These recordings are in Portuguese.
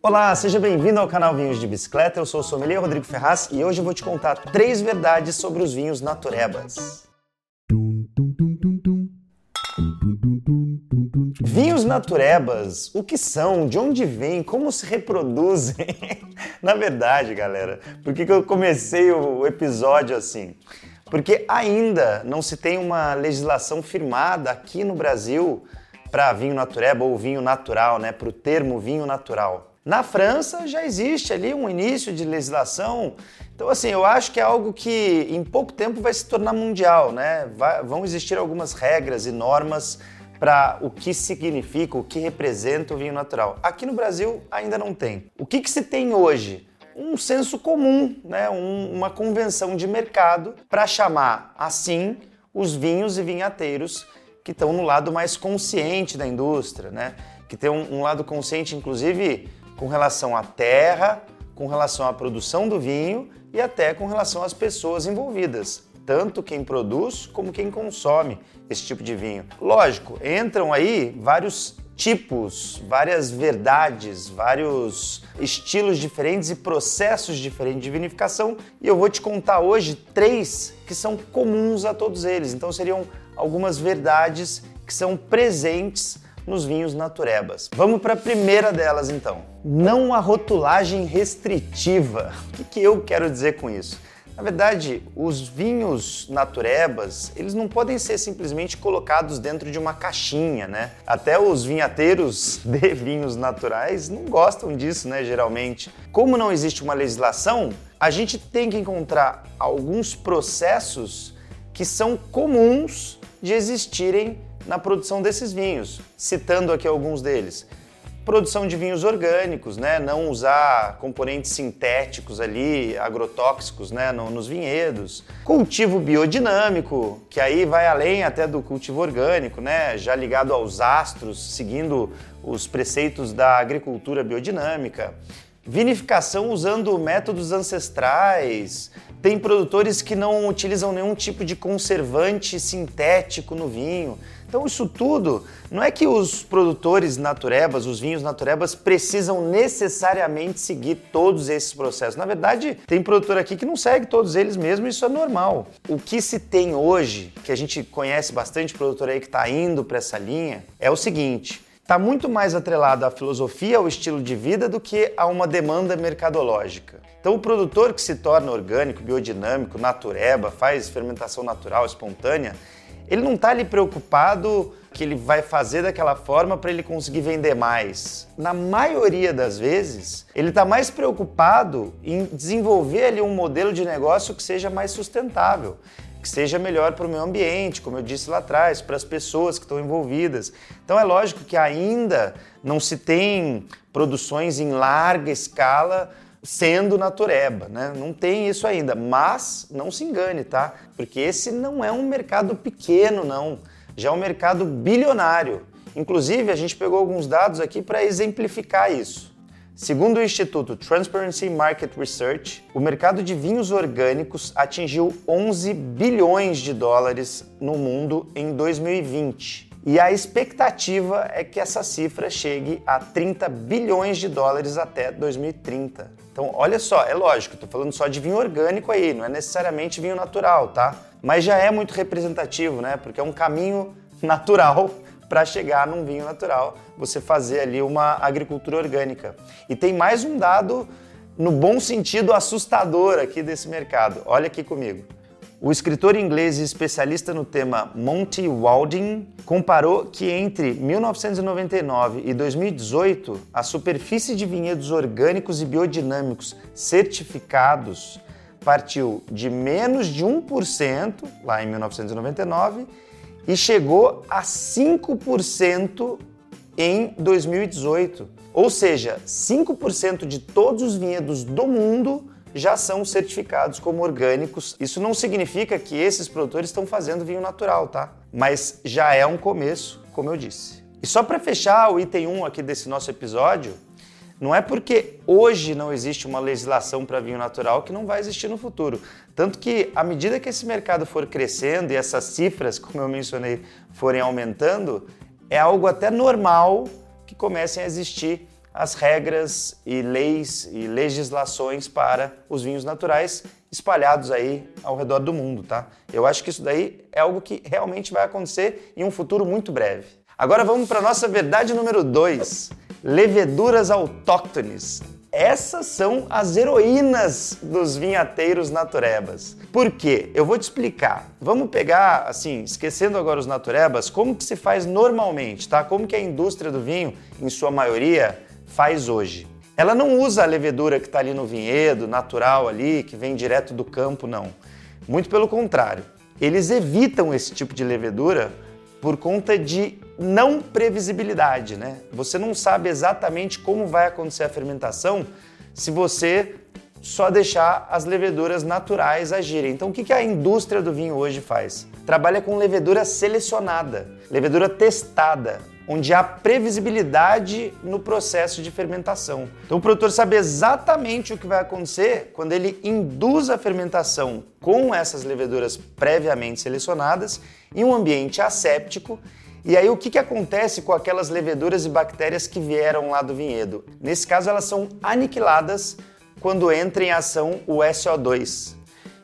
Olá, seja bem-vindo ao canal Vinhos de Bicicleta. Eu sou o sommelier Rodrigo Ferraz e hoje vou te contar três verdades sobre os vinhos naturebas. Vinhos naturebas, o que são, de onde vêm, como se reproduzem? Na verdade, galera, por que, que eu comecei o episódio assim? Porque ainda não se tem uma legislação firmada aqui no Brasil para vinho natureba ou vinho natural, né? Para o termo vinho natural. Na França já existe ali um início de legislação. Então, assim, eu acho que é algo que em pouco tempo vai se tornar mundial, né? Vai, vão existir algumas regras e normas para o que significa, o que representa o vinho natural. Aqui no Brasil ainda não tem. O que, que se tem hoje? Um senso comum, né? Um, uma convenção de mercado para chamar assim os vinhos e vinhateiros que estão no lado mais consciente da indústria, né? Que tem um, um lado consciente, inclusive com relação à terra, com relação à produção do vinho e até com relação às pessoas envolvidas, tanto quem produz como quem consome esse tipo de vinho. Lógico, entram aí vários tipos, várias verdades, vários estilos diferentes e processos diferentes de vinificação, e eu vou te contar hoje três que são comuns a todos eles. Então seriam algumas verdades que são presentes nos vinhos naturebas. Vamos para a primeira delas então. Não a rotulagem restritiva. O que, que eu quero dizer com isso? Na verdade, os vinhos naturebas, eles não podem ser simplesmente colocados dentro de uma caixinha, né? Até os vinhateiros de vinhos naturais não gostam disso, né, geralmente. Como não existe uma legislação, a gente tem que encontrar alguns processos que são comuns de existirem na produção desses vinhos, citando aqui alguns deles. Produção de vinhos orgânicos, né? não usar componentes sintéticos ali, agrotóxicos né? nos vinhedos. Cultivo biodinâmico, que aí vai além até do cultivo orgânico, né? já ligado aos astros, seguindo os preceitos da agricultura biodinâmica. Vinificação usando métodos ancestrais, tem produtores que não utilizam nenhum tipo de conservante sintético no vinho. Então, isso tudo não é que os produtores naturebas, os vinhos naturebas, precisam necessariamente seguir todos esses processos. Na verdade, tem produtor aqui que não segue todos eles mesmo, e isso é normal. O que se tem hoje, que a gente conhece bastante produtor aí que está indo para essa linha, é o seguinte: está muito mais atrelado à filosofia, ao estilo de vida, do que a uma demanda mercadológica. Então, o produtor que se torna orgânico, biodinâmico, natureba, faz fermentação natural, espontânea, ele não está ali preocupado que ele vai fazer daquela forma para ele conseguir vender mais. Na maioria das vezes, ele está mais preocupado em desenvolver ali um modelo de negócio que seja mais sustentável que seja melhor para o meio ambiente, como eu disse lá atrás, para as pessoas que estão envolvidas. Então é lógico que ainda não se tem produções em larga escala sendo natureba, né? Não tem isso ainda, mas não se engane, tá? Porque esse não é um mercado pequeno, não. Já é um mercado bilionário. Inclusive, a gente pegou alguns dados aqui para exemplificar isso. Segundo o Instituto Transparency Market Research, o mercado de vinhos orgânicos atingiu 11 bilhões de dólares no mundo em 2020. E a expectativa é que essa cifra chegue a 30 bilhões de dólares até 2030. Então, olha só, é lógico, estou falando só de vinho orgânico aí, não é necessariamente vinho natural, tá? Mas já é muito representativo, né? Porque é um caminho natural para chegar num vinho natural, você fazer ali uma agricultura orgânica. E tem mais um dado, no bom sentido, assustador aqui desse mercado. Olha aqui comigo. O escritor inglês e especialista no tema Monty Walding comparou que entre 1999 e 2018 a superfície de vinhedos orgânicos e biodinâmicos certificados partiu de menos de 1% lá em 1999 e chegou a 5% em 2018. Ou seja, 5% de todos os vinhedos do mundo já são certificados como orgânicos. Isso não significa que esses produtores estão fazendo vinho natural, tá? Mas já é um começo, como eu disse. E só para fechar o item 1 aqui desse nosso episódio, não é porque hoje não existe uma legislação para vinho natural que não vai existir no futuro. Tanto que, à medida que esse mercado for crescendo e essas cifras, como eu mencionei, forem aumentando, é algo até normal que comecem a existir as regras e leis e legislações para os vinhos naturais espalhados aí ao redor do mundo, tá? Eu acho que isso daí é algo que realmente vai acontecer em um futuro muito breve. Agora vamos para nossa verdade número 2, leveduras autóctones. Essas são as heroínas dos vinhateiros naturebas. Por quê? Eu vou te explicar. Vamos pegar, assim, esquecendo agora os naturebas, como que se faz normalmente, tá? Como que a indústria do vinho, em sua maioria, faz hoje. Ela não usa a levedura que está ali no vinhedo, natural ali, que vem direto do campo, não. Muito pelo contrário. Eles evitam esse tipo de levedura por conta de não previsibilidade, né? Você não sabe exatamente como vai acontecer a fermentação se você só deixar as leveduras naturais agirem. Então, o que a indústria do vinho hoje faz? Trabalha com levedura selecionada, levedura testada onde há previsibilidade no processo de fermentação. Então o produtor sabe exatamente o que vai acontecer quando ele induz a fermentação com essas leveduras previamente selecionadas em um ambiente asséptico. E aí o que, que acontece com aquelas leveduras e bactérias que vieram lá do vinhedo? Nesse caso elas são aniquiladas quando entra em ação o SO2.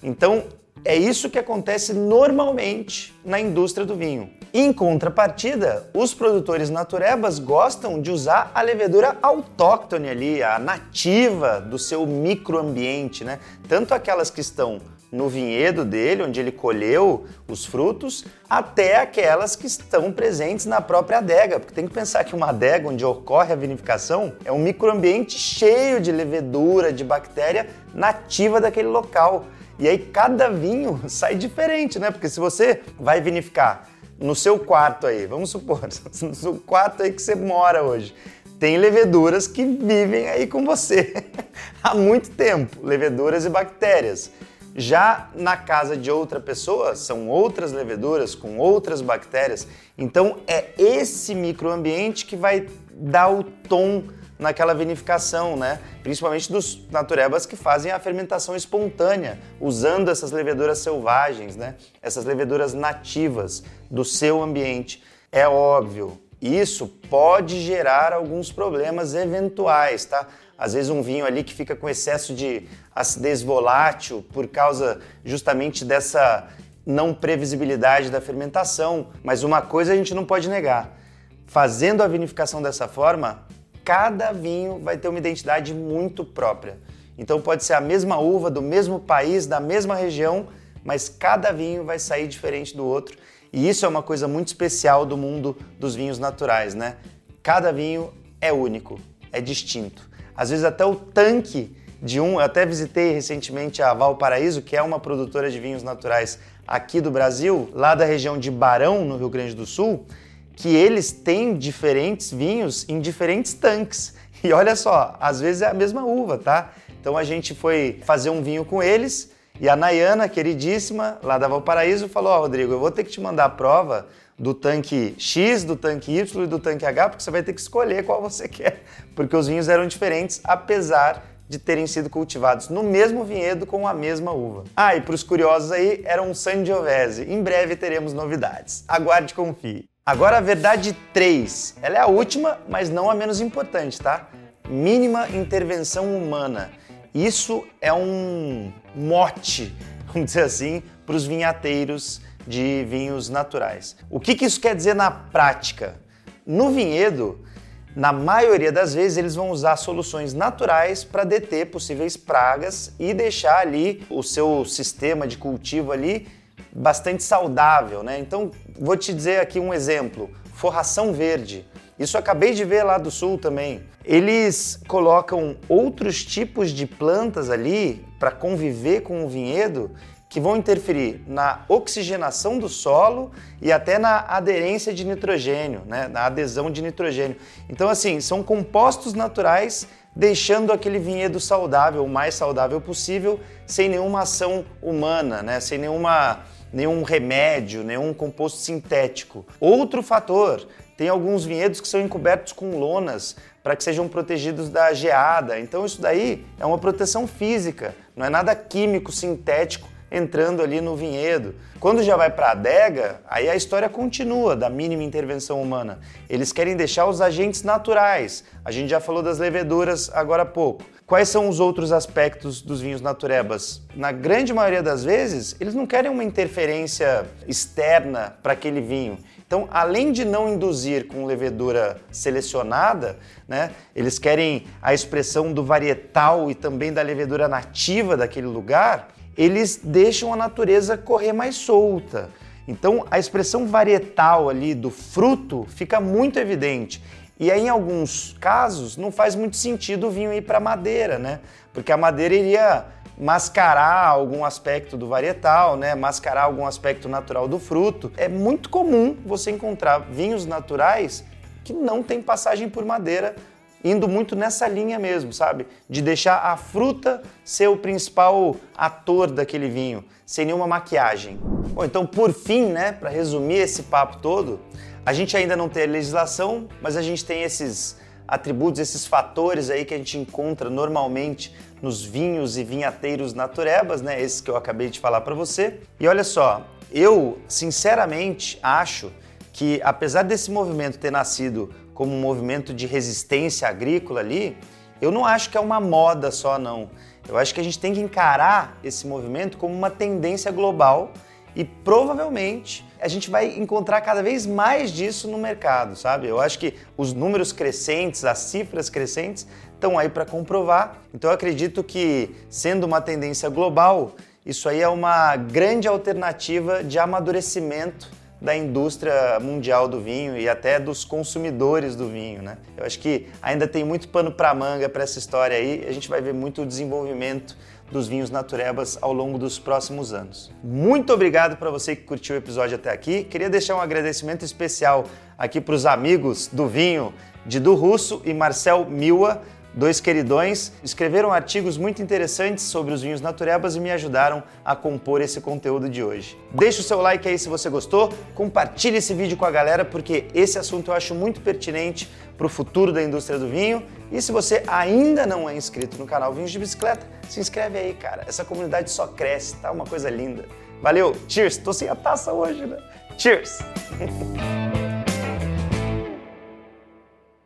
Então é isso que acontece normalmente na indústria do vinho. Em contrapartida, os produtores naturebas gostam de usar a levedura autóctone ali, a nativa do seu microambiente, né? Tanto aquelas que estão no vinhedo dele, onde ele colheu os frutos, até aquelas que estão presentes na própria adega, porque tem que pensar que uma adega onde ocorre a vinificação é um microambiente cheio de levedura, de bactéria nativa daquele local. E aí cada vinho sai diferente, né? Porque se você vai vinificar no seu quarto aí, vamos supor, no seu quarto aí que você mora hoje, tem leveduras que vivem aí com você há muito tempo, leveduras e bactérias. Já na casa de outra pessoa, são outras leveduras com outras bactérias. Então é esse microambiente que vai dar o tom naquela vinificação, né? Principalmente dos naturebas que fazem a fermentação espontânea, usando essas leveduras selvagens, né? Essas leveduras nativas do seu ambiente. É óbvio, isso pode gerar alguns problemas eventuais, tá? Às vezes um vinho ali que fica com excesso de acidez volátil por causa justamente dessa não previsibilidade da fermentação, mas uma coisa a gente não pode negar. Fazendo a vinificação dessa forma, cada vinho vai ter uma identidade muito própria. Então pode ser a mesma uva do mesmo país, da mesma região, mas cada vinho vai sair diferente do outro. E isso é uma coisa muito especial do mundo dos vinhos naturais, né? Cada vinho é único, é distinto. Às vezes até o tanque de um, eu até visitei recentemente a Valparaíso, que é uma produtora de vinhos naturais aqui do Brasil, lá da região de Barão, no Rio Grande do Sul, que eles têm diferentes vinhos em diferentes tanques. E olha só, às vezes é a mesma uva, tá? Então a gente foi fazer um vinho com eles e a Nayana, queridíssima, lá da Valparaíso, falou: Ó, oh, Rodrigo, eu vou ter que te mandar a prova do tanque X, do tanque Y e do tanque H, porque você vai ter que escolher qual você quer, porque os vinhos eram diferentes, apesar de terem sido cultivados no mesmo vinhedo com a mesma uva. Ah, e para os curiosos aí, era um Sangiovese. Em breve teremos novidades. Aguarde e confie. Agora a verdade 3. Ela é a última, mas não a menos importante, tá? Mínima intervenção humana. Isso é um mote, vamos dizer assim, para os vinhateiros de vinhos naturais. O que, que isso quer dizer na prática? No vinhedo, na maioria das vezes, eles vão usar soluções naturais para deter possíveis pragas e deixar ali o seu sistema de cultivo ali bastante saudável, né? Então, vou te dizer aqui um exemplo: forração verde. Isso acabei de ver lá do sul também. Eles colocam outros tipos de plantas ali para conviver com o vinhedo que vão interferir na oxigenação do solo e até na aderência de nitrogênio, né? na adesão de nitrogênio. Então, assim, são compostos naturais deixando aquele vinhedo saudável, o mais saudável possível, sem nenhuma ação humana, né? sem nenhuma nenhum remédio, nenhum composto sintético. Outro fator, tem alguns vinhedos que são encobertos com lonas para que sejam protegidos da geada. Então isso daí é uma proteção física, não é nada químico sintético entrando ali no vinhedo. Quando já vai para a adega, aí a história continua da mínima intervenção humana. Eles querem deixar os agentes naturais. A gente já falou das leveduras agora há pouco. Quais são os outros aspectos dos vinhos naturebas? Na grande maioria das vezes, eles não querem uma interferência externa para aquele vinho. Então, além de não induzir com levedura selecionada, né, eles querem a expressão do varietal e também da levedura nativa daquele lugar, eles deixam a natureza correr mais solta. Então, a expressão varietal ali do fruto fica muito evidente. E aí, em alguns casos, não faz muito sentido o vinho ir para madeira, né? Porque a madeira iria mascarar algum aspecto do varietal, né? Mascarar algum aspecto natural do fruto. É muito comum você encontrar vinhos naturais que não tem passagem por madeira, indo muito nessa linha mesmo, sabe? De deixar a fruta ser o principal ator daquele vinho, sem nenhuma maquiagem. Bom, então por fim, né, para resumir esse papo todo, a gente ainda não tem a legislação, mas a gente tem esses atributos, esses fatores aí que a gente encontra normalmente nos vinhos e vinhateiros naturebas, né? Esses que eu acabei de falar para você. E olha só, eu sinceramente acho que apesar desse movimento ter nascido como um movimento de resistência agrícola ali, eu não acho que é uma moda só não. Eu acho que a gente tem que encarar esse movimento como uma tendência global e provavelmente a gente vai encontrar cada vez mais disso no mercado, sabe? Eu acho que os números crescentes, as cifras crescentes estão aí para comprovar. Então eu acredito que, sendo uma tendência global, isso aí é uma grande alternativa de amadurecimento da indústria mundial do vinho e até dos consumidores do vinho, né? Eu acho que ainda tem muito pano para manga para essa história aí. A gente vai ver muito desenvolvimento dos vinhos naturebas ao longo dos próximos anos. Muito obrigado para você que curtiu o episódio até aqui. Queria deixar um agradecimento especial aqui para os amigos do vinho Didu Russo e Marcel Milwa Dois queridões escreveram artigos muito interessantes sobre os vinhos naturebas e me ajudaram a compor esse conteúdo de hoje. Deixe o seu like aí se você gostou, compartilhe esse vídeo com a galera porque esse assunto eu acho muito pertinente para o futuro da indústria do vinho. E se você ainda não é inscrito no canal Vinhos de Bicicleta, se inscreve aí, cara. Essa comunidade só cresce, tá uma coisa linda. Valeu, cheers! Tô sem a taça hoje, né? Cheers!